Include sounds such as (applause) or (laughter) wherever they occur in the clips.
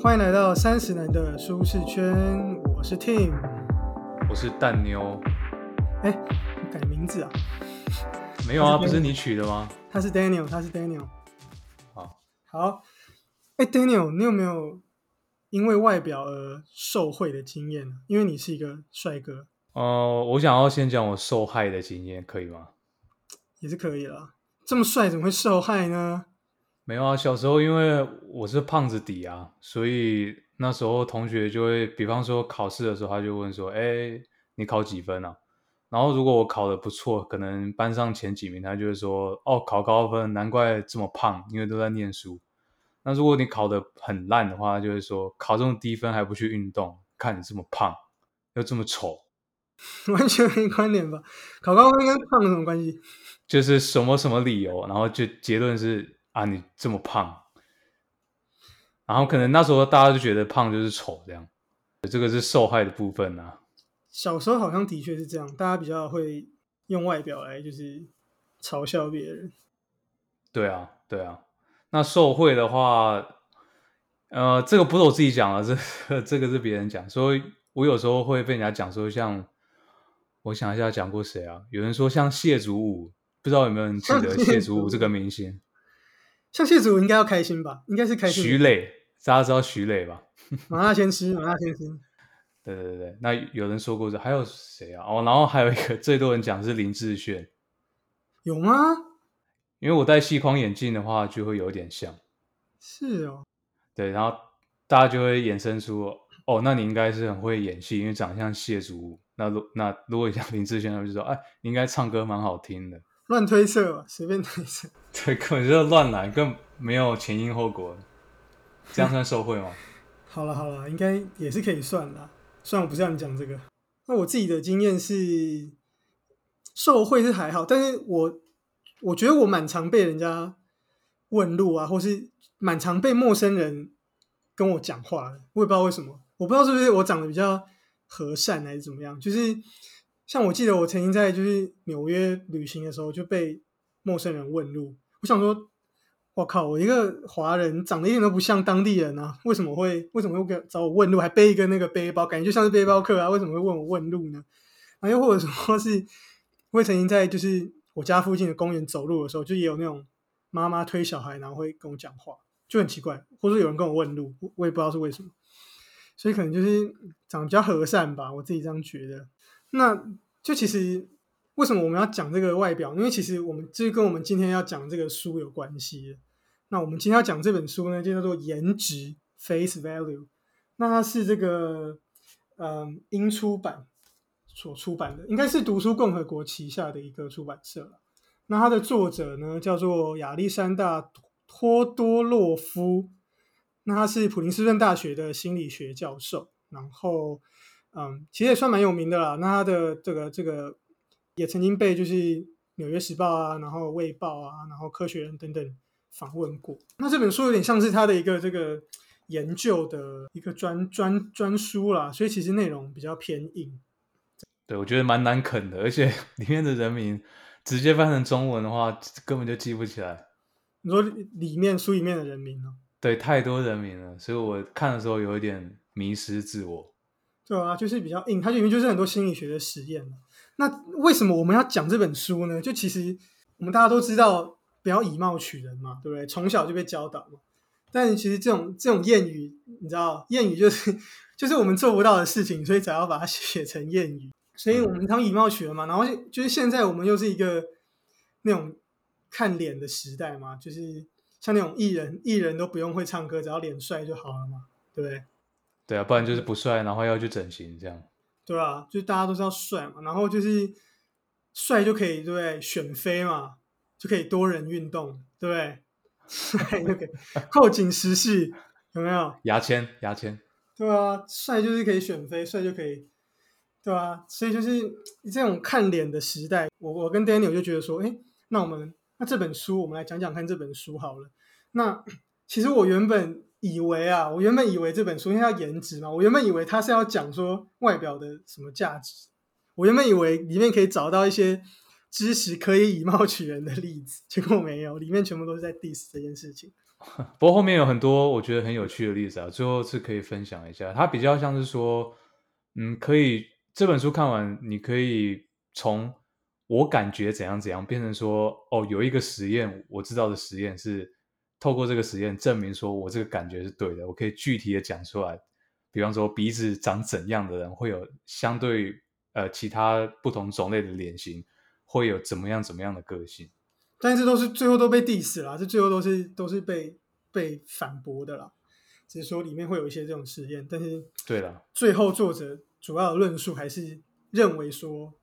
欢迎来到三十人的舒适圈，我是 Tim。我是蛋妞，哎，改名字啊？没有啊，不是你取的吗？他是 Daniel，他是 Daniel。好，好，哎，Daniel，你有没有因为外表而受贿的经验呢？因为你是一个帅哥，呃，我想要先讲我受害的经验，可以吗？也是可以啦。这么帅怎么会受害呢？没有啊，小时候因为我是胖子底啊，所以那时候同学就会，比方说考试的时候，他就问说：“哎，你考几分啊？”然后如果我考的不错，可能班上前几名，他就会说：“哦，考高分，难怪这么胖，因为都在念书。”那如果你考的很烂的话，他就会说：“考这么低分还不去运动，看你这么胖又这么丑，(laughs) 完全没关联吧？考高分跟胖有什么关系？就是什么什么理由？”然后就结论是。啊，你这么胖，然后可能那时候大家就觉得胖就是丑，这样，这个是受害的部分啊。小时候好像的确是这样，大家比较会用外表来就是嘲笑别人。对啊，对啊。那受贿的话，呃，这个不是我自己讲的，这这个是别人讲，所以我有时候会被人家讲说，像我想一下讲过谁啊？有人说像谢祖武，不知道有没有人记得谢祖武这个明星？像谢祖武应该要开心吧？应该是开心。徐磊，大家知道徐磊吧？麻辣鲜师，麻辣鲜师。对对对对，那有人说过这，还有谁啊？哦，然后还有一个最多人讲是林志炫，有吗？因为我戴细框眼镜的话，就会有点像。是哦。对，然后大家就会衍生出，哦，那你应该是很会演戏，因为长相谢祖武。那如那如果像林志炫，他们就说，哎，你应该唱歌蛮好听的。乱推测吧，随便推测。(laughs) 对，根本就是乱来，更没有前因后果，这样算受贿吗？(laughs) 好了好了，应该也是可以算的。虽然我不是让你讲这个，那我自己的经验是，受贿是还好，但是我我觉得我蛮常被人家问路啊，或是蛮常被陌生人跟我讲话的。我也不知道为什么，我不知道是不是我长得比较和善还是怎么样，就是。像我记得我曾经在就是纽约旅行的时候就被陌生人问路，我想说，我靠，我一个华人长得一点都不像当地人啊，为什么会为什么会给找我问路，还背一个那个背包，感觉就像是背包客啊？为什么会问我问路呢？啊，又或者说是，我曾经在就是我家附近的公园走路的时候，就也有那种妈妈推小孩，然后会跟我讲话，就很奇怪，或者有人跟我问路，我也不知道是为什么，所以可能就是长得比较和善吧，我自己这样觉得。那就其实为什么我们要讲这个外表？因为其实我们这跟我们今天要讲这个书有关系。那我们今天要讲这本书呢，就叫做《颜值 Face Value》。那它是这个嗯英出版所出版的，应该是读书共和国旗下的一个出版社。那它的作者呢叫做亚历山大托多洛夫。那他是普林斯顿大学的心理学教授，然后。嗯，其实也算蛮有名的啦。那他的这个这个也曾经被就是《纽约时报》啊，然后《卫报》啊，然后《科学人》等等访问过。那这本书有点像是他的一个这个研究的一个专专专书啦，所以其实内容比较偏硬。对，我觉得蛮难啃的，而且 (laughs) 里面的人名直接翻成中文的话，根本就记不起来。你说里面书里面的人名呢？对，太多人名了，所以我看的时候有一点迷失自我。对啊，就是比较硬，它里面就是很多心理学的实验那为什么我们要讲这本书呢？就其实我们大家都知道，不要以貌取人嘛，对不对？从小就被教导嘛。但其实这种这种谚语，你知道，谚语就是就是我们做不到的事情，所以才要把它写成谚语。所以我们常以貌取人嘛。然后就是现在我们又是一个那种看脸的时代嘛，就是像那种艺人，艺人都不用会唱歌，只要脸帅就好了嘛，对不对？对啊，不然就是不帅，然后要去整形这样。对啊，就大家都是要帅嘛，然后就是帅就可以对不对？选妃嘛，就可以多人运动，对不对？(laughs) 帅就可以扣紧时事，有没有？牙签，牙签。对啊，帅就是可以选妃，帅就可以，对啊，所以就是这种看脸的时代，我我跟 Daniel 就觉得说，哎，那我们那这本书，我们来讲讲看这本书好了。那其实我原本。以为啊，我原本以为这本书因为它颜值嘛，我原本以为它是要讲说外表的什么价值，我原本以为里面可以找到一些知识可以以貌取人的例子，结果没有，里面全部都是在 diss 这件事情。(laughs) 不过后面有很多我觉得很有趣的例子啊，最后是可以分享一下。它比较像是说，嗯，可以这本书看完，你可以从我感觉怎样怎样变成说，哦，有一个实验，我知道的实验是透过这个实验证明说我这个感觉是对的，我可以具体的讲出来。比方说鼻子长怎样的人会有相对呃其他不同种类的脸型会有怎么样怎么样的个性。但是都是最后都被 diss 了，这最后都是都是被被反驳的啦。只是说里面会有一些这种实验，但是对了，最后作者主要的论述还是认为说，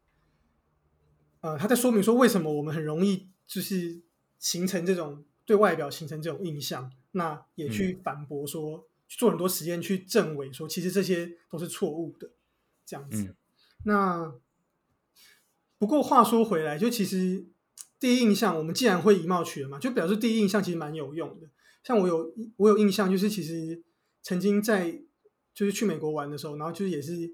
呃，他在说明说为什么我们很容易就是形成这种对外表形成这种印象，那也去反驳说，去做很多实验去证伪说，其实这些都是错误的，这样子。那不过话说回来，就其实。第一印象，我们既然会以貌取人嘛，就表示第一印象其实蛮有用的。像我有我有印象，就是其实曾经在就是去美国玩的时候，然后就是也是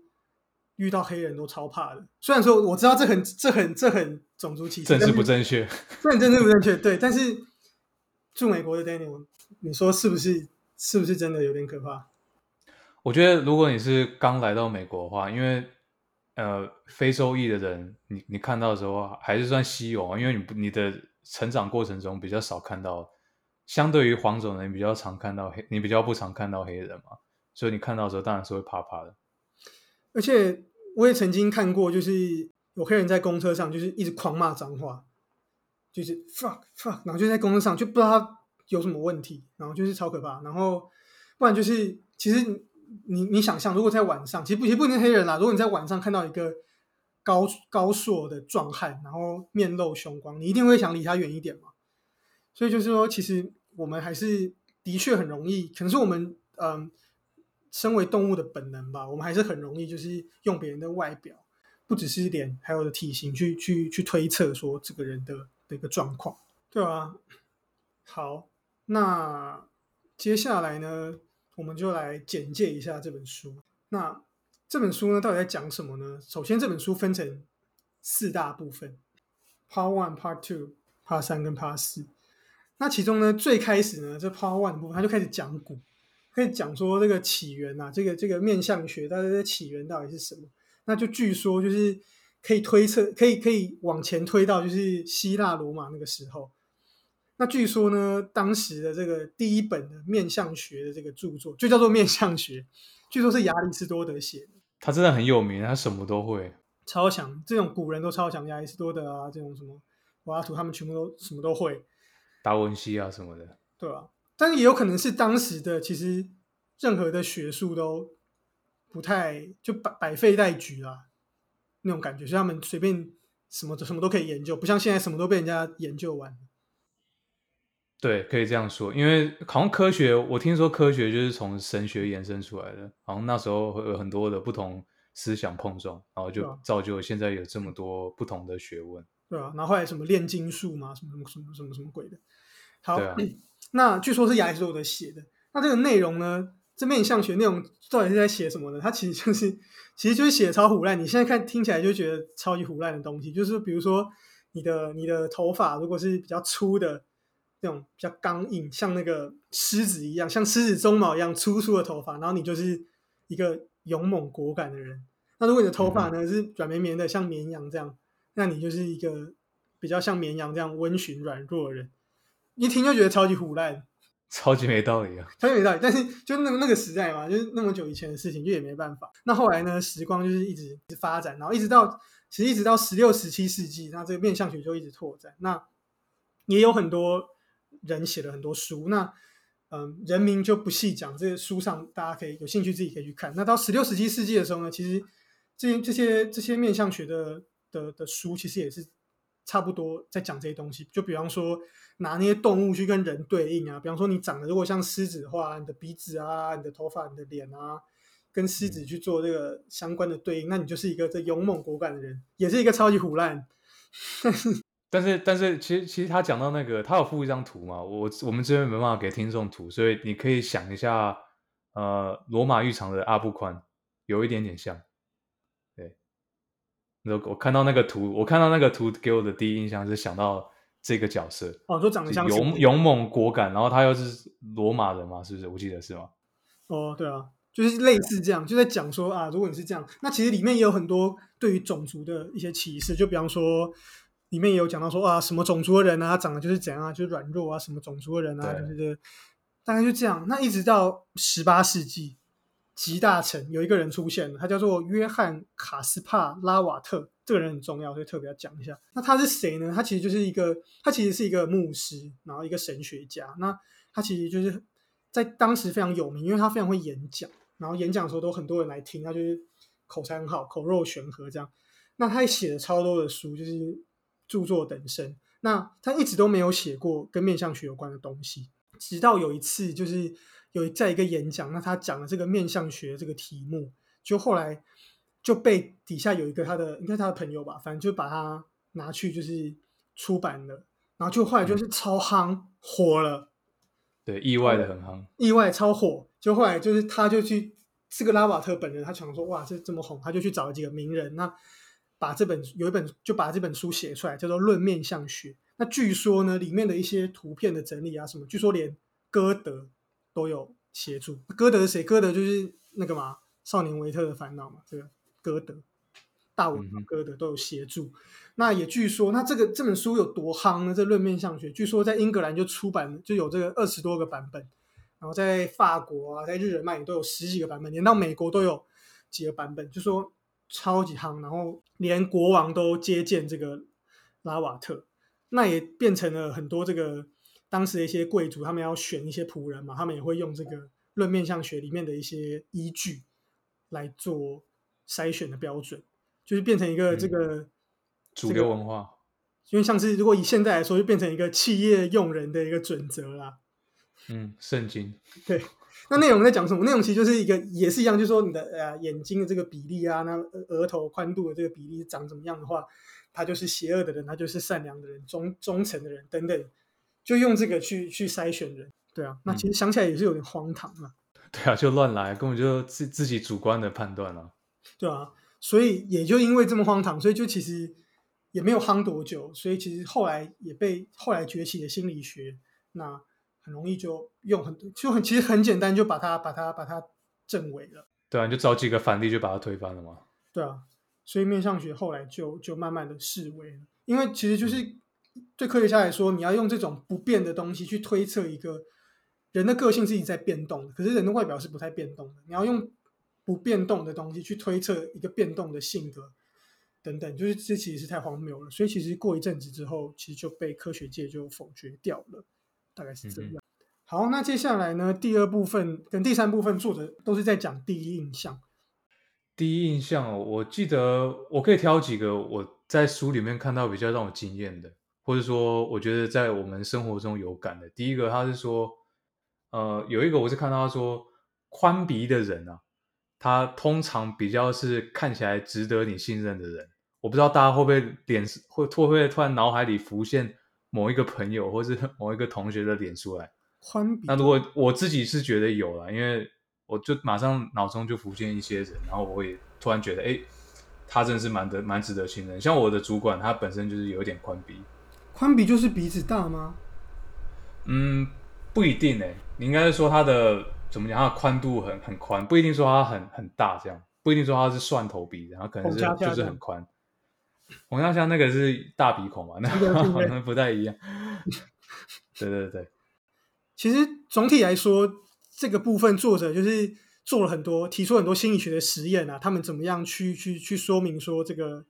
遇到黑人都超怕的。虽然说我知道这很这很这很种族歧视，政治不正确，(laughs) 这很政治不正确，对。但是住美国的 Daniel，你说是不是是不是真的有点可怕？我觉得如果你是刚来到美国的话，因为。呃，非洲裔的人，你你看到的时候还是算稀有啊，因为你不你的成长过程中比较少看到，相对于黄种人比较常看到黑，你比较不常看到黑人嘛，所以你看到的时候当然是会怕怕的。而且我也曾经看过，就是有黑人在公车上就是一直狂骂脏话，就是 fuck fuck，然后就在公路上就不知道他有什么问题，然后就是超可怕，然后不然就是其实。你你想象，如果在晚上，其实不其实不一定黑人啦。如果你在晚上看到一个高高硕的壮汉，然后面露凶光，你一定会想离他远一点嘛。所以就是说，其实我们还是的确很容易，可能是我们嗯，身为动物的本能吧。我们还是很容易就是用别人的外表，不只是脸，还有的体型去去去推测说这个人的的一个状况，对啊。好，那接下来呢？我们就来简介一下这本书。那这本书呢，到底在讲什么呢？首先，这本书分成四大部分：Part One、Part Two、Part 三跟 Part 四。那其中呢，最开始呢，这 Part One 部分，他就开始讲古，开始讲说这个起源啊，这个这个面相学，它的起源到底是什么？那就据说就是可以推测，可以可以往前推到就是希腊罗马那个时候。那据说呢，当时的这个第一本的面相学的这个著作就叫做《面相学》，据说是亚里士多德写的。他真的很有名，他什么都会，超强。这种古人都超强，亚里士多德啊，这种什么柏拉图，他们全部都什么都会。达文西啊什么的，对吧？但是也有可能是当时的，其实任何的学术都不太就百百废待举啊，那种感觉，所以他们随便什么什么都可以研究，不像现在什么都被人家研究完。对，可以这样说，因为好像科学，我听说科学就是从神学延伸出来的，好像那时候会有很多的不同思想碰撞，然后就造就现在有这么多不同的学问。对啊，然后后来什么炼金术嘛，什么什么什么什么什么鬼的。好，(clears throat) 那据说是亚里士多德写的。那这个内容呢，这面相学内容到底是在写什么呢？它其实就是，其实就是写超胡烂。你现在看听起来就觉得超级胡烂的东西，就是比如说你的你的头发如果是比较粗的。那种比较刚硬，像那个狮子一样，像狮子鬃毛一样粗粗的头发，然后你就是一个勇猛果敢的人。那如果你的头发呢是软绵绵的，像绵羊这样，那你就是一个比较像绵羊这样温驯软弱的人。一听就觉得超级胡烂，超级没道理啊！超级没道理。但是就那那个时代嘛，就是那么久以前的事情，就也没办法。那后来呢，时光就是一直一直发展，然后一直到其实一直到十六、十七世纪，那这个面相学就一直拓展。那也有很多。人写了很多书，那嗯，人名就不细讲。这个书上大家可以有兴趣自己可以去看。那到十六、十七世纪的时候呢，其实这些这些这些面相学的的的书，其实也是差不多在讲这些东西。就比方说拿那些动物去跟人对应啊，比方说你长得如果像狮子的话，你的鼻子啊、你的头发、你的脸啊，跟狮子去做这个相关的对应，那你就是一个这勇猛果敢的人，也是一个超级虎烂。(laughs) 但是，但是，其实，其实他讲到那个，他有附一张图嘛？我我们这边没办法给听众图，所以你可以想一下，呃，罗马浴场的阿布宽有一点点像，我看到那个图，我看到那个图给我的第一印象是想到这个角色哦，都长得像勇勇猛果敢，然后他又是罗马人嘛，是不是？我记得是吗？哦，对啊，就是类似这样，就在讲说啊，如果你是这样，那其实里面也有很多对于种族的一些歧视，就比方说里面也有讲到说啊，什么种族的人啊，他长得就是怎样啊，就是软弱啊，什么种族的人啊，就是大概就这样。那一直到十八世纪。集大成有一个人出现了，他叫做约翰卡斯帕拉瓦特，这个人很重要，所以特别要讲一下。那他是谁呢？他其实就是一个，他其实是一个牧师，然后一个神学家。那他其实就是在当时非常有名，因为他非常会演讲，然后演讲的时候都很多人来听，他就是口才很好，口若悬河这样。那他也写了超多的书，就是著作等身。那他一直都没有写过跟面相学有关的东西，直到有一次就是。有在一个演讲，那他讲了这个面相学这个题目，就后来就被底下有一个他的应该他的朋友吧，反正就把他拿去就是出版了，然后就后来就是超夯火了，对，意外的很夯，意外超火，就后来就是他就去这个拉瓦特本人，他想说哇这这么红，他就去找了几个名人，那把这本有一本就把这本书写出来，叫做《论面相学》。那据说呢，里面的一些图片的整理啊什么，据说连歌德。都有协助。歌德是谁？歌德就是那个嘛，《少年维特的烦恼》嘛。这个歌德，大文豪歌德都有协助。那也据说，那这个这本书有多夯呢？这《论面相学》据说在英格兰就出版，就有这个二十多个版本。然后在法国啊，在日耳曼也都有十几个版本，连到美国都有几个版本，就说超级夯。然后连国王都接见这个拉瓦特，那也变成了很多这个。当时的一些贵族，他们要选一些仆人嘛，他们也会用这个论面相学里面的一些依据来做筛选的标准，就是变成一个这个主流文化。因为像是如果以现在来说，就变成一个企业用人的一个准则啦。嗯，圣经。对，那内容在讲什么？内容其实就是一个也是一样，就是说你的呃眼睛的这个比例啊，那额头宽度的这个比例长怎么样的话，他就是邪恶的人，他就是善良的人，忠忠诚的人等等。就用这个去去筛选人，对啊，那其实想起来也是有点荒唐啊。(laughs) 对啊，就乱来，根本就自自己主观的判断啊。对啊，所以也就因为这么荒唐，所以就其实也没有夯多久，所以其实后来也被后来崛起的心理学，那很容易就用很就很其实很简单，就把它把它把它证伪了。对啊，你就找几个反例就把它推翻了嘛。对啊，所以面相学后来就就慢慢的示威了，因为其实就是。对科学家来说，你要用这种不变的东西去推测一个人的个性是一直在变动的，可是人的外表是不太变动的。你要用不变动的东西去推测一个变动的性格等等，就是这其实是太荒谬了。所以其实过一阵子之后，其实就被科学界就否决掉了，大概是这样。好，那接下来呢，第二部分跟第三部分作者都是在讲第一印象。第一印象，我记得我可以挑几个我在书里面看到比较让我惊艳的。或者说，我觉得在我们生活中有感的，第一个他是说，呃，有一个我是看到他说，宽鼻的人啊，他通常比较是看起来值得你信任的人。我不知道大家会不会脸会会不会突然脑海里浮现某一个朋友或是 (laughs) 某一个同学的脸出来？宽鼻。那如果我自己是觉得有了，因为我就马上脑中就浮现一些人，然后我也突然觉得，哎，他真的是蛮得蛮值得信任。像我的主管，他本身就是有点宽鼻。宽鼻就是鼻子大吗？嗯，不一定诶。你应该是说它的怎么讲？它的宽度很很宽，不一定说它很很大，这样不一定说它是蒜头鼻，然后可能是就是很宽。红下像那个是大鼻孔嘛？那可能不太一样。对对对，其实总体来说，这个部分作者就是做了很多，提出很多心理学的实验啊，他们怎么样去去去说明说这个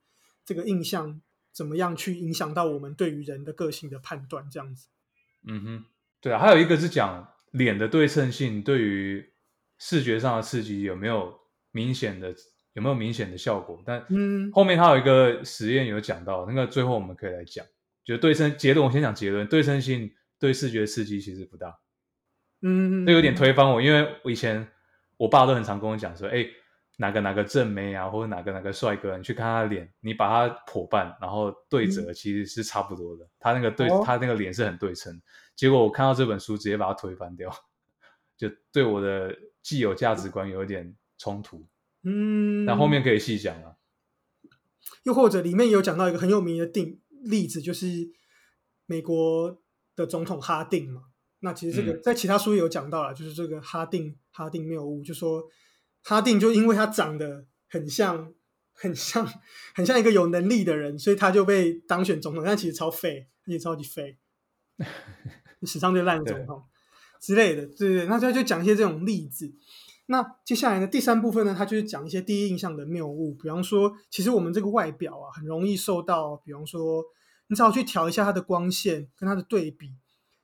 这个印象。怎么样去影响到我们对于人的个性的判断？这样子，嗯哼，对啊，还有一个是讲脸的对称性对于视觉上的刺激有没有明显的有没有明显的效果？但嗯，后面他有一个实验有讲到，那个最后我们可以来讲，就对称结论。我先讲结论，对称性对视觉刺激其实不大，嗯，这有点推翻我，因为我以前我爸都很常跟我讲说，哎。哪个哪个正妹啊，或者哪个哪个帅哥，你去看他的脸，你把他剖半，然后对折，其实是差不多的。他那个对他那个脸是很对称。结果我看到这本书，直接把它推翻掉，(laughs) 就对我的既有价值观有一点冲突。嗯，那后面可以细讲了。又或者里面有讲到一个很有名的定例子，就是美国的总统哈定嘛。那其实这个在其他书也有讲到了，就是这个哈定哈定谬误，就说哈定就因为他长得很像很像很像一个有能力的人，所以他就被当选总统，但其实超废，而且超级废，(laughs) 史上最烂的总统之类的，对对，那他就讲一些这种例子。那接下来呢，第三部分呢，他就是讲一些第一印象的谬误，比方说，其实我们这个外表啊，很容易受到，比方说，你只要去调一下它的光线跟它的对比。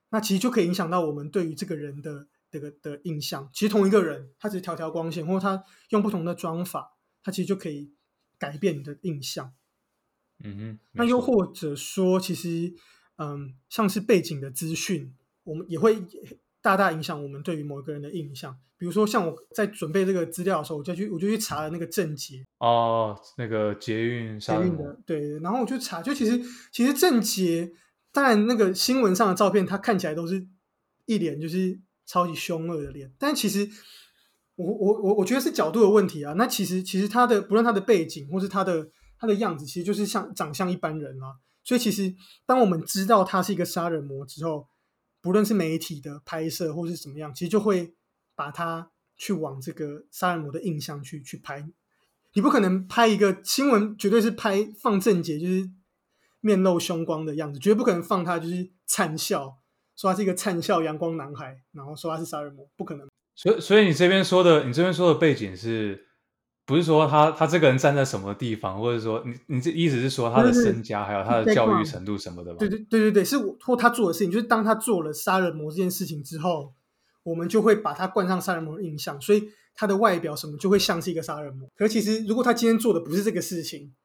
那其实就可以影响到我们对于这个人的这个的印象。其实同一个人，他只是调调光线，或者他用不同的妆法，他其实就可以改变你的印象。嗯哼。那又或者说，其实，嗯，像是背景的资讯，我们也会大大影响我们对于某一个人的印象。比如说，像我在准备这个资料的时候，我就去我就去查了那个郑捷哦，那个捷运捷运的对，然后我就查，就其实其实郑捷。当然，那个新闻上的照片，他看起来都是一脸就是超级凶恶的脸。但其实，我我我我觉得是角度的问题啊。那其实其实他的不论他的背景或是他的他的样子，其实就是像长相一般人啊。所以其实当我们知道他是一个杀人魔之后，不论是媒体的拍摄或是怎么样，其实就会把他去往这个杀人魔的印象去去拍。你不可能拍一个新闻，绝对是拍放正解，就是。面露凶光的样子，绝对不可能放他就是惨笑，说他是一个灿笑阳光男孩，然后说他是杀人魔，不可能。所以，所以你这边说的，你这边说的背景是，不是说他他这个人站在什么地方，或者说你你这意思是说他的身家，还有他的教育程度什么的吗？对对对对对，是我或他做的事情，就是当他做了杀人魔这件事情之后，我们就会把他冠上杀人魔的印象，所以他的外表什么就会像是一个杀人魔。可其实，如果他今天做的不是这个事情，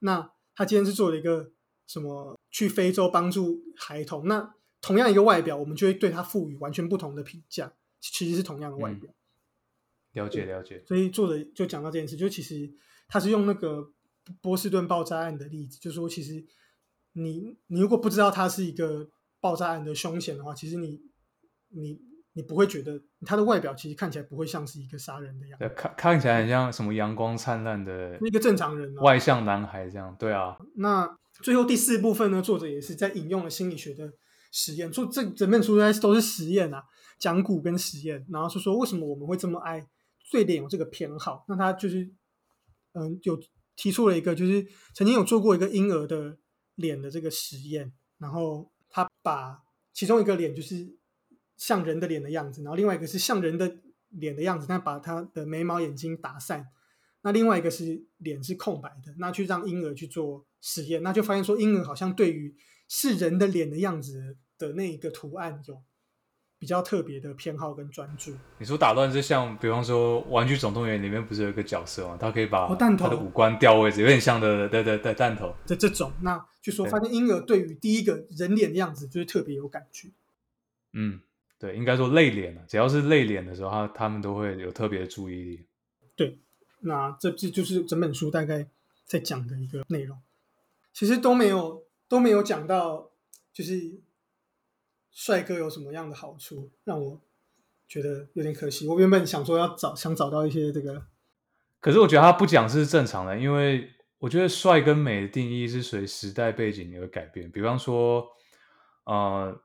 那他今天是做了一个。什么去非洲帮助孩童？那同样一个外表，我们就会对它赋予完全不同的评价。其实是同样的外表。了解了解。所以作者就讲到这件事，就其实他是用那个波士顿爆炸案的例子，就说其实你你如果不知道他是一个爆炸案的凶险的话，其实你你你不会觉得他的外表其实看起来不会像是一个杀人的样子。看看起来很像什么阳光灿烂的一个正常人，外向男孩这样。对啊。那。最后第四部分呢，作者也是在引用了心理学的实验，说这整本书都是实验啊，讲古跟实验，然后是说为什么我们会这么爱对脸有这个偏好？那他就是嗯，有提出了一个，就是曾经有做过一个婴儿的脸的这个实验，然后他把其中一个脸就是像人的脸的样子，然后另外一个是像人的脸的样子，但把他的眉毛眼睛打散。那另外一个是脸是空白的，那去让婴儿去做实验，那就发现说婴儿好像对于是人的脸的样子的那一个图案有比较特别的偏好跟专注。你说打乱是像，比方说《玩具总动员》里面不是有一个角色吗？他可以把弹头的五官调位置，有点像的，对对对，弹头的这种。那据说发现婴儿对于第一个人脸的样子就是特别有感觉。嗯，对，应该说泪脸啊，只要是泪脸的时候，他他们都会有特别的注意力。对。那这这就是整本书大概在讲的一个内容，其实都没有都没有讲到，就是帅哥有什么样的好处，让我觉得有点可惜。我原本想说要找想找到一些这个，可是我觉得他不讲是正常的，因为我觉得帅跟美的定义是随时代背景而改变。比方说，呃，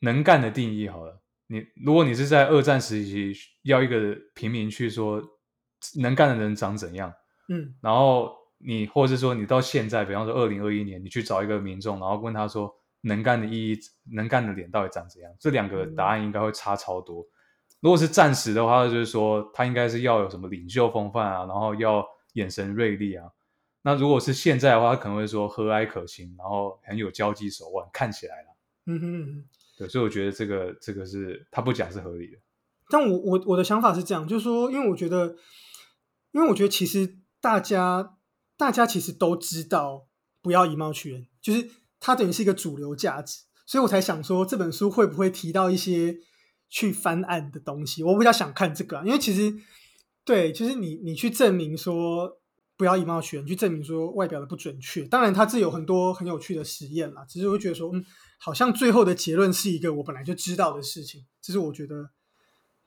能干的定义好了，你如果你是在二战时期要一个平民去说。能干的人长怎样？嗯，然后你，或者是说你到现在，比方说二零二一年，你去找一个民众，然后问他说，能干的意义，能干的脸到底长怎样？这两个答案应该会差超多。如果是暂时的话，就是说他应该是要有什么领袖风范啊，然后要眼神锐利啊。那如果是现在的话，他可能会说和蔼可亲，然后很有交际手腕，看起来了。嗯哼，对，所以我觉得这个这个是他不讲是合理的。但我我我的想法是这样，就是说，因为我觉得。因为我觉得其实大家大家其实都知道不要以貌取人，就是它等于是一个主流价值，所以我才想说这本书会不会提到一些去翻案的东西？我比较想看这个，因为其实对，就是你你去证明说不要以貌取人，去证明说外表的不准确，当然它这有很多很有趣的实验啦，只是我觉得说，嗯，好像最后的结论是一个我本来就知道的事情，这是我觉得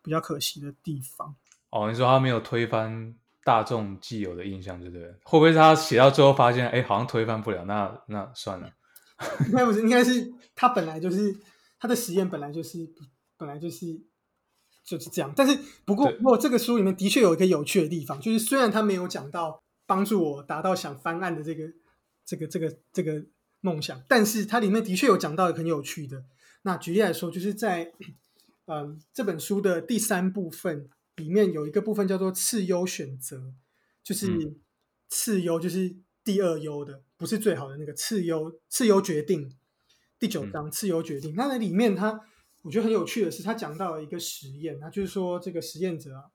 比较可惜的地方。哦，你说他没有推翻。大众既有的印象，对不对？会不会他写到最后发现，哎，好像推翻不了，那那算了。应该不是，应该是他本来就是他的实验本来就是本来就是就是这样。但是不过不过这个书里面的确有一个有趣的地方，就是虽然他没有讲到帮助我达到想翻案的这个这个这个这个梦想，但是它里面的确有讲到很有趣的。那举例来说，就是在嗯这本书的第三部分里面有一个部分叫做次优选择，就是次优就是第二优的。不是最好的那个次优次优决定，第九章次优决定。那在里面，他我觉得很有趣的是，他讲到了一个实验，他就是说这个实验者啊，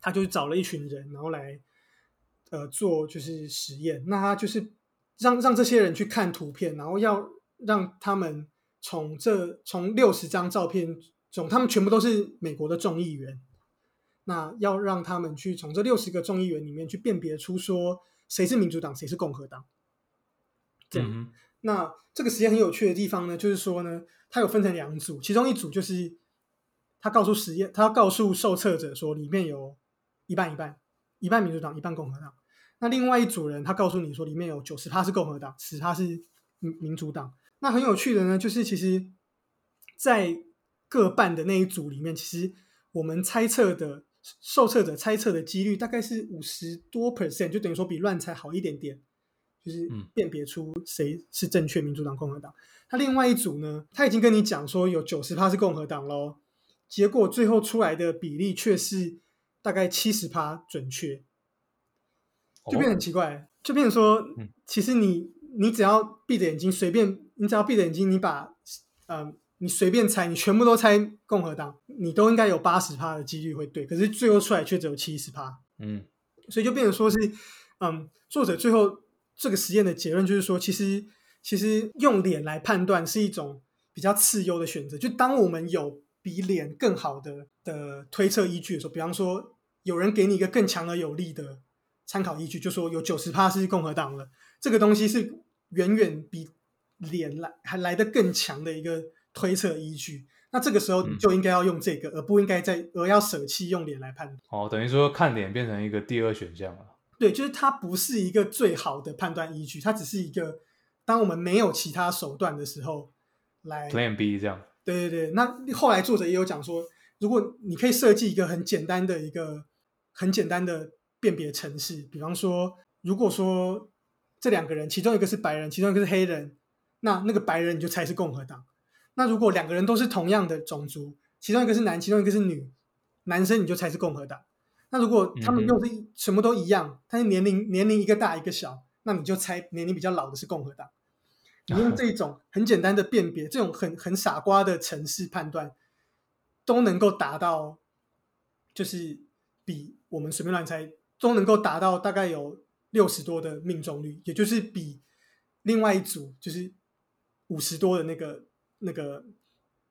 他就是找了一群人，然后来呃做就是实验。那他就是让让这些人去看图片，然后要让他们从这从六十张照片中，他们全部都是美国的众议员，那要让他们去从这六十个众议员里面去辨别出说谁是民主党，谁是共和党。嗯，那这个实验很有趣的地方呢，就是说呢，它有分成两组，其中一组就是他告诉实验，他告诉受测者说，里面有一半一半，一半民主党，一半共和党。那另外一组人，他告诉你说，里面有九十他是共和党，十他是民民主党。那很有趣的呢，就是其实，在各半的那一组里面，其实我们猜测的受测者猜测的几率大概是五十多 percent，就等于说比乱猜好一点点。就是辨别出谁是正确民主党、共和党。他另外一组呢，他已经跟你讲说有九十趴是共和党喽，结果最后出来的比例却是大概七十趴准确，就变很奇怪。就变成说，其实你你只要闭着眼睛随便，你只要闭着眼睛，你把呃你随便猜，你全部都猜共和党，你都应该有八十趴的几率会对。可是最后出来却只有七十趴，嗯，所以就变成说是，嗯，作者最后。这个实验的结论就是说，其实其实用脸来判断是一种比较次优的选择。就当我们有比脸更好的的推测依据的时候，比方说有人给你一个更强而有力的参考依据，就说有九十趴是共和党了，这个东西是远远比脸来还来的更强的一个推测依据。那这个时候就应该要用这个，而不应该在而要舍弃用脸来判断。哦，等于说看脸变成一个第二选项了。对，就是它不是一个最好的判断依据，它只是一个当我们没有其他手段的时候来 Plan B 这样。对对对，那后来作者也有讲说，如果你可以设计一个很简单的一个很简单的辨别程式，比方说，如果说这两个人其中一个是白人，其中一个是黑人，那那个白人你就猜是共和党。那如果两个人都是同样的种族，其中一个是男，其中一个是女，男生你就猜是共和党。那如果他们又是什么都一样，但是年龄年龄一个大一个小，那你就猜年龄比较老的是共和党。你用这种很简单的辨别，这种很很傻瓜的程式判断，都能够达到，就是比我们随便乱猜都能够达到大概有六十多的命中率，也就是比另外一组就是五十多的那个那个。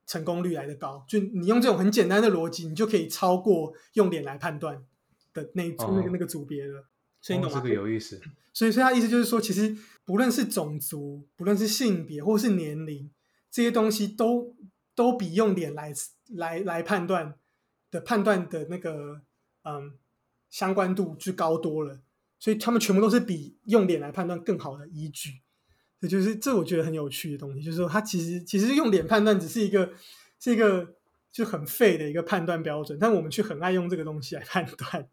成功率来的高，就你用这种很简单的逻辑，你就可以超过用脸来判断的那那个那个组别了。所以你懂吗？这个有意思。所以，所以他意思就是说，其实不论是种族，不论是性别，或是年龄，这些东西都都比用脸来来来判断的判断的那个嗯相关度就高多了。所以他们全部都是比用脸来判断更好的依据。这就是这我觉得很有趣的东西，就是说它其实其实用脸判断只是一个是一个就很废的一个判断标准，但我们却很爱用这个东西来判断。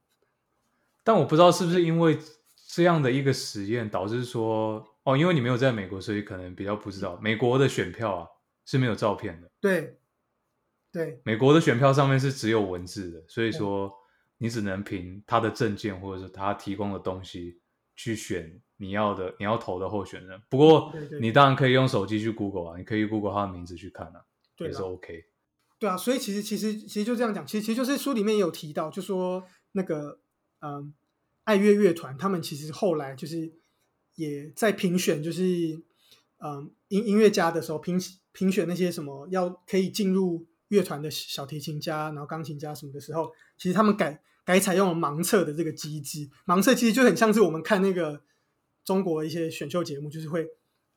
(laughs) 但我不知道是不是因为这样的一个实验导致说哦，因为你没有在美国，所以可能比较不知道美国的选票啊是没有照片的。对对，美国的选票上面是只有文字的，所以说你只能凭他的证件或者是他提供的东西去选。你要的你要投的候选人，不过你当然可以用手机去 Google 啊，你可以 Google 他的名字去看啊，也是 OK。对啊，所以其实其实其实就这样讲，其实其实就是书里面也有提到，就说那个嗯爱乐乐团他们其实后来就是也在评选，就是嗯音音乐家的时候评评选那些什么要可以进入乐团的小提琴家，然后钢琴家什么的时候，其实他们改改采用了盲测的这个机制，盲测其实就很像是我们看那个。中国一些选秀节目就是会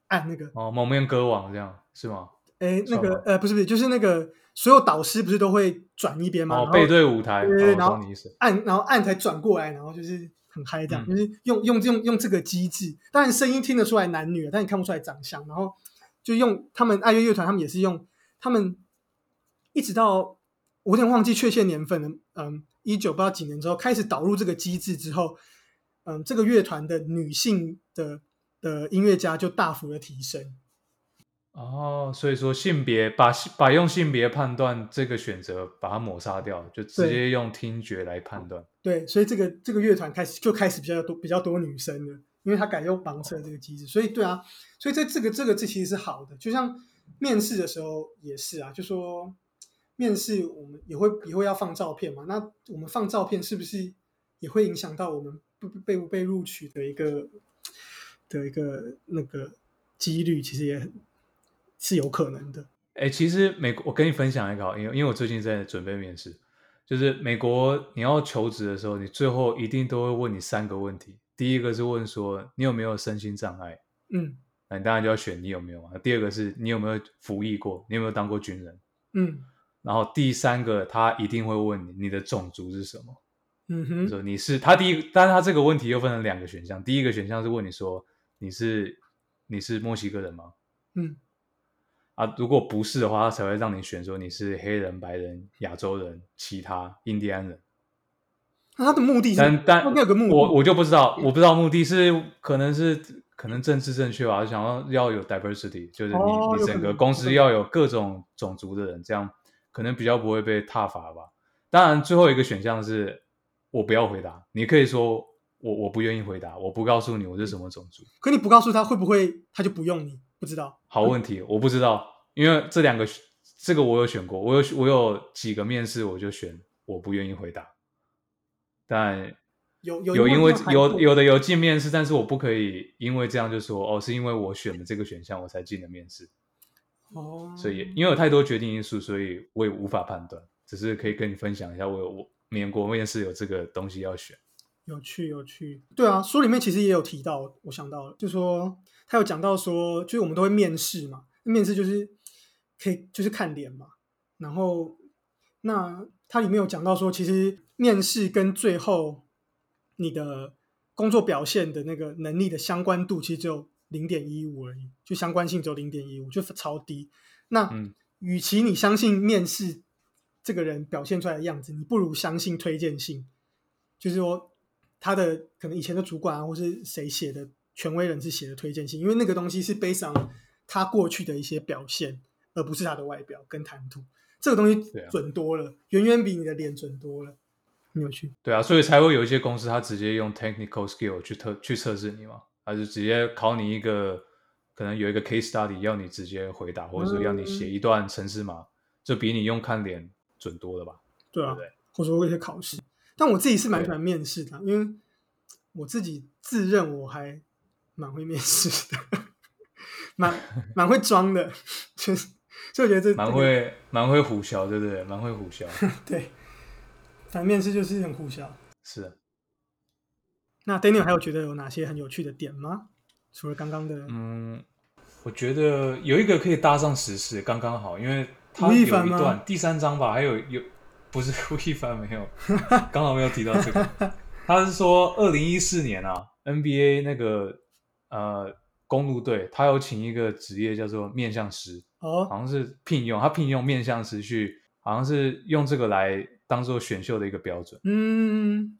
按那个哦，蒙面歌王这样是吗？哎，那个呃，不是不是，就是那个所有导师不是都会转一边吗？哦，背对舞台，然后。按，然后按才转过来，然后就是很嗨这样，嗯就是用用用用这个机制，当然声音听得出来男女，但你看不出来长相，然后就用他们爱乐乐团，他们也是用他们一直到我有点忘记确切年份了，嗯，一九不知道几年之后开始导入这个机制之后，嗯，这个乐团的女性的的音乐家就大幅的提升。哦，所以说性别把把用性别判断这个选择把它抹杀掉，就直接用听觉来判断。对，所以这个这个乐团开始就开始比较多比较多女生了，因为他改用盲测这个机制，所以对啊，所以在这个这个这其实是好的，就像面试的时候也是啊，就说面试我们也会也会要放照片嘛，那我们放照片是不是也会影响到我们不被不被录取的一个的一个那个几率，其实也很是有可能的。哎，其实美国，我跟你分享一个好，因为因为我最近在准备面试，就是美国你要求职的时候，你最后一定都会问你三个问题。第一个是问说你有没有身心障碍，嗯那你当然就要选你有没有嘛。第二个是你有没有服役过，你有没有当过军人。嗯然后第三个他一定会问你你的种族是什么，嗯哼，说你是他第一，但是他这个问题又分成两个选项，第一个选项是问你说你是你是墨西哥人吗？嗯啊，如果不是的话，他才会让你选说你是黑人、白人、亚洲人、其他印第安人。那他的目的是但但有个目的，我我就不知道，我不知道目的是可能是可能政治正确吧，想要要有 diversity，就是你、你整个公司要有各种种族的人，这样可能比较不会被踏伐吧。当然，最后一个选项是我不要回答，你可以说我我不愿意回答，我不告诉你我是什么种族。可你不告诉他，会不会他就不用你？不知道。好问题，我不知道，因为这两个这个我有选过，我有我有几个面试我就选我不愿意回答，但有有有因为有有的有进面试，但是我不可以因为这样就说哦，是因为我选了这个选项我才进了面试，哦，所以因为有太多决定因素，所以我也无法判断，只是可以跟你分享一下，我有我美国面试有这个东西要选。有趣有趣。对啊，书里面其实也有提到，我想到了，就说他有讲到说，就是我们都会面试嘛，面试就是可以就是看脸嘛，然后那它里面有讲到说，其实面试跟最后你的工作表现的那个能力的相关度，其实只有零点一五而已，就相关性只有零点一五，就超低。那嗯与其你相信面试这个人表现出来的样子，你不如相信推荐信，就是说他的可能以前的主管啊，或是谁写的权威人士写的推荐信，因为那个东西是 based on 他过去的一些表现，而不是他的外表跟谈吐。这个东西准多了，远远比你的脸准多了，很有趣。对啊，所以才会有一些公司，他直接用 technical skill 去测去测试你嘛，他就直接考你一个，可能有一个 case study 要你直接回答，或者说要你写一段程式码，就比你用看脸准多了吧？对啊，对对或者说一些考试。但我自己是蛮喜欢面试的，因为我自己自认我还蛮会面试的，蛮蛮会装的，就是所以我觉得这蛮会蛮会虎啸，对不对？蛮会虎啸，(laughs) 对，反正面试就是很虎啸。是啊。那 Daniel 还有觉得有哪些很有趣的点吗？除了刚刚的，嗯，我觉得有一个可以搭上时事，刚刚好，因为它有一段第三章吧，还有有不是 (laughs) 吴亦凡没有，(laughs) 刚好没有提到这个。他是说，二零一四年啊，NBA 那个呃公路队，他有请一个职业叫做面相师，哦，好像是聘用他聘用面相师去，好像是用这个来当做选秀的一个标准。嗯，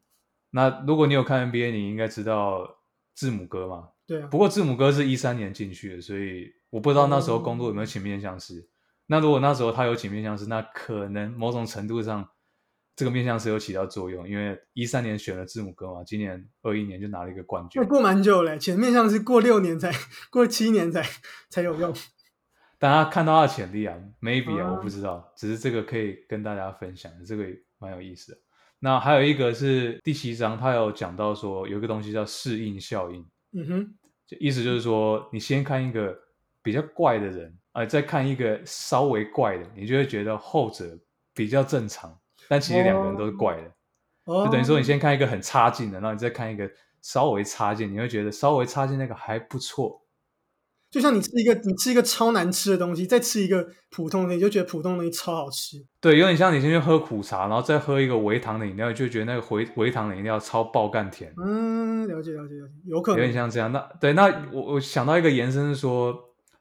那如果你有看 NBA，你应该知道字母哥嘛？对啊，不过字母哥是一三年进去的，所以我不知道那时候公路有没有请面相师。那如果那时候他有请面相师，那可能某种程度上这个面相师有起到作用，因为一三年选了字母哥嘛，今年二一年就拿了一个冠军那。过蛮久嘞，前面像是过六年才过七年才才有用。(laughs) 大家看到他的潜力啊，maybe 啊，啊我不知道，只是这个可以跟大家分享的，这个也蛮有意思的。那还有一个是第七章，他有讲到说有一个东西叫适应效应，嗯哼，就意思就是说，你先看一个比较怪的人，啊、再看一个稍微怪的，你就会觉得后者比较正常，但其实两个人都是怪的，哦，就等于说你先看一个很差劲的，然后你再看一个稍微差劲，你会觉得稍微差劲那个还不错，就像你吃一个你吃一个超难吃的东西，再吃一个普通的，你就觉得普通的东西超好吃。对，有点像你先去喝苦茶，然后再喝一个微糖的饮料，你就觉得那个微微糖的饮料超爆干甜。嗯，了解了解了解，有可能有点像这样。那对，那我我想到一个延伸是说，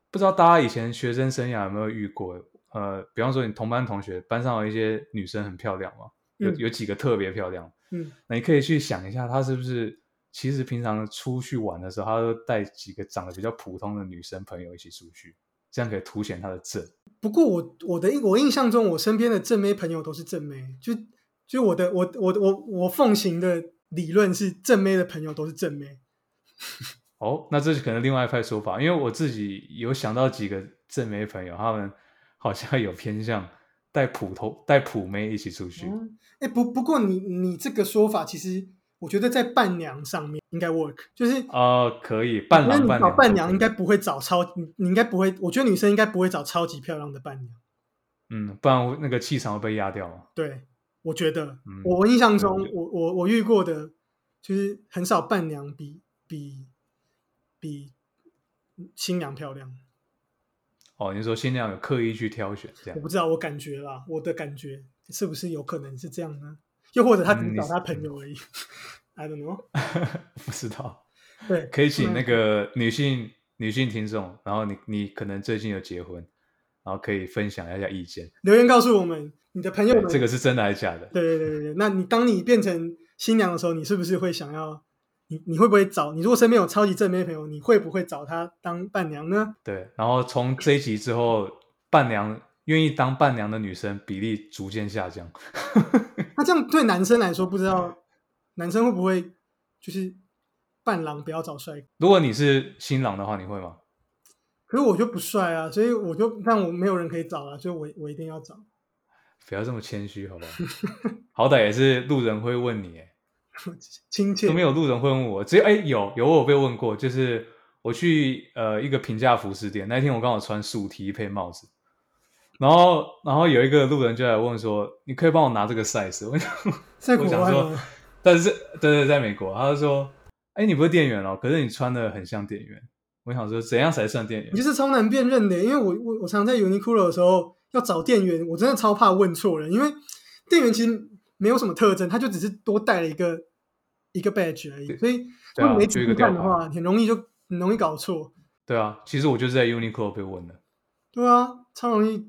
不知道大家以前学生生涯有没有遇过？呃，比方说你同班同学，班上有一些女生很漂亮嘛，有嗯有几个特别漂亮，嗯，那你可以去想一下，她是不是其实平常出去玩的时候，他都带几个长得比较普通的女生朋友一起出去，这样可以凸显他的正。不过我我的我印象中，我身边的正妹朋友都是正妹，就就我的我我我我奉行的理论是正妹的朋友都是正妹。(laughs) 哦，那这是可能另外一派说法，因为我自己有想到几个正妹朋友，他们好像有偏向带普通带普妹一起出去。嗯，哎，不不过你你这个说法，其实我觉得在伴娘上面应该 work，就是哦，可以伴郎伴娘应该不会找超你你应该不会，我觉得女生应该不会找超级漂亮的伴娘。嗯，不然那个气场会被压掉嘛。对，我觉得、嗯我我印象中我我我遇过的，就是很少伴娘比比比新娘漂亮。哦，你说新娘有刻意去挑选这样我？不知道，我感觉啦，我的感觉是不是有可能是这样呢？又或者他只是是找他朋友而已、i don't know。(laughs) 不知道，对，可以请那嗯个女性女性听众，然后你你可能最近有结婚，然后可以分享一下意见。留言告诉我们你的朋友，们，这个是真的还是假的？对对对对对。那你当你变成新娘的时候，你是不是会想要？你你会不会找？你如果身边有超级正妹朋友，你会不会找她当伴娘呢？对，然后从这一集之后，伴娘愿意当伴娘的女生比例逐渐下降。(laughs) 那这样对男生来说，不知道男生会不会就是伴郎不要找帅哥？如果你是新郎的话，你会吗？可是我就不帅啊，所以我就但我没有人可以找啊，所以我我一定要找。不要这么谦虚，好不好？好歹也是路人会问你，哎，(laughs) 亲切都没有路人会问我，只有哎有有我有被问过，就是我去呃一个平价服饰店，那天我刚好穿素 T 配帽子，然后然后有一个路人就来问说，你可以帮我拿这个 size？(laughs) 我想在国我想说？但是对对，在美国，他就说，哎，你不是店员哦，可是你穿的很像店员。我想说，怎样才算店员你？就是超难辨认的，因为我我我常在 Uniqlo 的时候要找店员，我真的超怕问错人，因为店员其实没有什么特征，他就只是多带了一个一个 badge 而已，所以如果没仔细看的话，很容易就很容易搞错。对啊，其实我就是在 Uniqlo 被问的。对啊，超容易，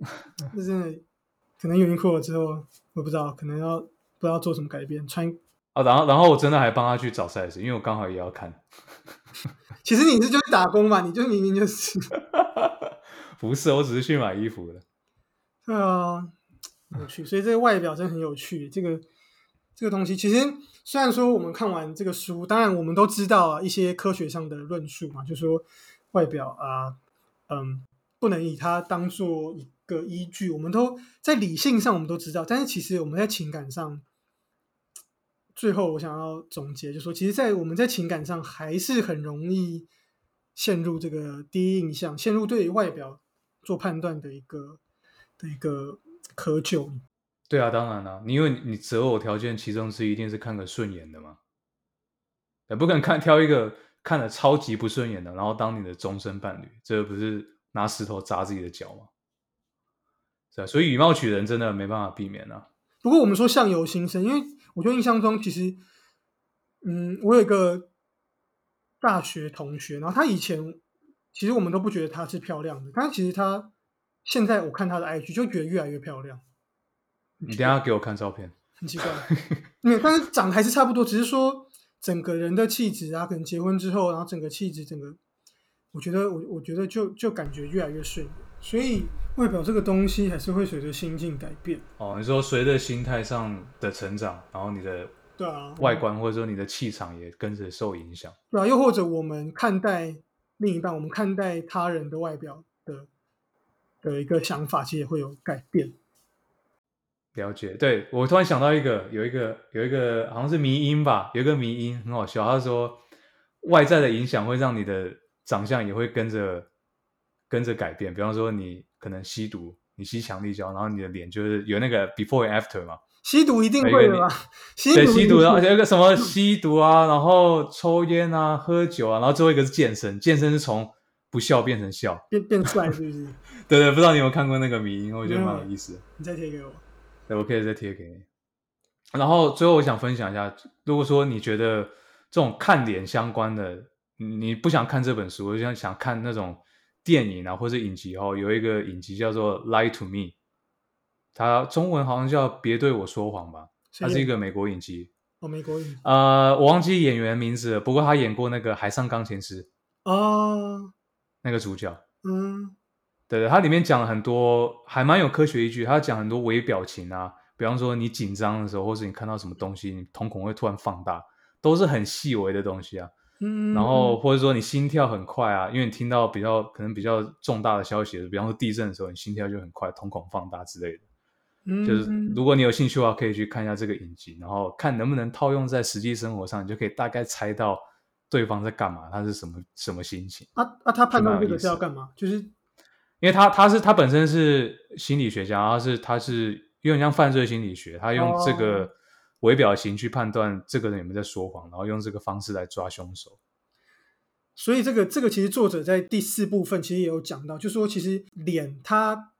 就真的可能 Uniqlo 之后，我不知道，可能要不知道做什么改变，穿。啊，然后然后我真的还帮他去找 size，因为我刚好也要看。其实你是就是打工嘛，你就明明就是，(laughs) 不是，我只是去买衣服的。对啊，有趣。所以这个外表真的很有趣。这个这个东西，其实虽然说我们看完这个书，当然我们都知道啊一些科学上的论述嘛，就说外表啊，嗯，不能以它当做一个依据。我们都在理性上我们都知道，但是其实我们在情感上，最后我想要总结，就说其实，在我们在情感上还是很容易陷入这个第一印象，陷入对于外表做判断的一个的一个窠臼。对啊，当然了、你因为你择偶条件其中之一一定是看个顺眼的嘛，也不可能看挑一个看的超级不顺眼的，然后当你的终身伴侣，这不是拿石头砸自己的脚嘛？是啊，所以以貌取人真的没办法避免啊。不过我们说相由心生，因为我就印象中，其实，嗯，我有一个大学同学，然后他以前其实我们都不觉得她是漂亮的，但是其实她现在我看她的 IG 就觉得越来越漂亮，你等一下给我看照片。很奇怪，(laughs) 没有，但是长得还是差不多，只是说整个人的气质啊，可能结婚之后，然后整个气质，整个，我觉得我我觉得就就感觉越来越顺眼，所以外表这个东西还是会随着心境改变，哦，你说随着心态上的成长，然后你的对啊，外观或者说你的气场也跟着受影响。对啊，又或者我们看待另一半，我们看待他人的外表的的一个想法，其实也会有改变。了解，对我突然想到一个，有一个有一个好像是迷音吧，有一个迷音很好笑，他说外在的影响会让你的长相也会跟着跟着改变，比方说你可能吸毒，你吸强力胶，然后你的脸就是有那个 before and after 嘛，吸毒一定会的吧？(laughs) 吸对，毒吸毒，然后有一个什么 (laughs) 吸毒啊，然后抽烟啊，喝酒啊，然后最后一个是健身，健身是从不笑变成笑，变变帅是不是？(laughs) 对对，不知道你有没有看过那个迷音，我觉得蛮有意思的。你再贴给我。对，我可以再贴给你。然后最后我想分享一下，如果说你觉得这种看脸相关的，你你不想看这本书，我就想想看那种电影啊或者影集哦，有一个影集叫做《Lie to Me》，它中文好像叫《别对我说谎》吧，它是一个美国影集。哦，美国影呃，我忘记演员名字了，不过他演过那个《海上钢琴师》哦，那个主角。嗯对对，它里面讲了很多，还蛮有科学依据。他讲很多微表情啊，比方说你紧张的时候，或是你看到什么东西，你瞳孔会突然放大，都是很细微的东西啊。嗯，然后或者说你心跳很快啊，因为你听到比较可能比较重大的消息，比方说地震的时候，你心跳就很快，瞳孔放大之类的。嗯就是如果你有兴趣的话，可以去看一下这个影集，然后看能不能套用在实际生活上，你就可以大概猜到对方在干嘛，他是什么什么心情。啊啊，他判断这个是要干嘛？就是因为他他是他本身是心理学家，他是他是有点像犯罪心理学，他用这哦个微表情去判断这个人有没有在说谎，然后用这个方式来抓凶手。所以这个这个其实作者在第四部分其实也有讲到，就说其实脸它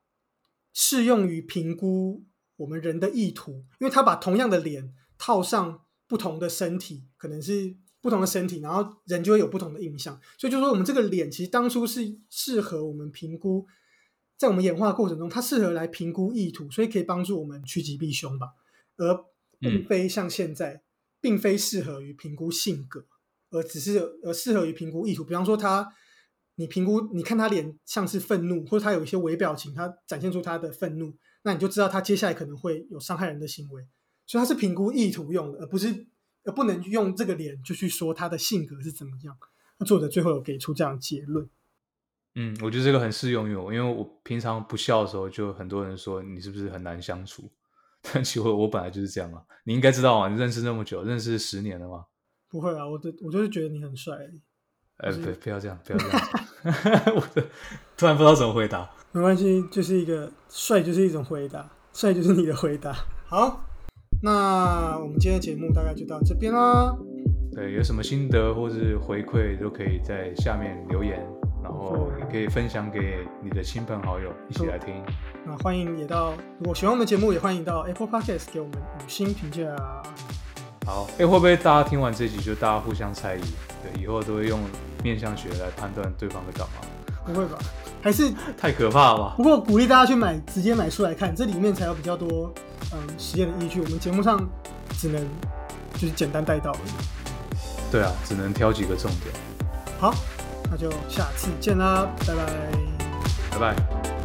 适用于评估我们人的意图，因为他把同样的脸套上不同的身体，可能是不同的身体，然后人就会有不同的印象。所以就说我们这个脸其实当初是适合我们评估，在我们演化过程中，它适合来评估意图，所以可以帮助我们趋吉避凶吧，而并非像现在，并非适合于评估性格。而只是而适合于评估意图，比方说他，你评估你看他脸像是愤怒，或者他有一些微表情，他展现出他的愤怒，那你就知道他接下来可能会有伤害人的行为，所以他是评估意图用的，而不是而不能用这个脸就去说他的性格是怎么样。那作者最后有给出这样的结论。嗯，我觉得这个很适用于我，因为我平常不笑的时候，就很多人说你是不是很难相处，(laughs) 但其实我我本来就是这样啊，你应该知道啊，你认识那么久，认识十年了嘛。不会啊，我的我就是觉得你很帅而已，呃，不，不要这样，不要这样。(laughs) 我的突然不知道怎么回答。没关系，就是一个帅就是一种回答，帅就是你的回答。好，那我们今天的节目大概就到这边啦。对，有什么心得或是回馈，都可以在下面留言，然后也可以分享给你的亲朋好友一起来听。那欢迎也到，如果喜欢我们的节目，也欢迎到 Apple Podcast 给我们五星评价。好，哎，会不会大家听完这集就大家互相猜疑？对，以后都会用面相学来判断对方在干嘛？不会吧？还是太可怕了吧？不过鼓励大家去买，直接买书来看，这里面才有比较多嗯实验的依据。我们节目上只能就是简单带到而已。对啊，只能挑几个重点。好，那就下次见啦，拜拜。拜拜。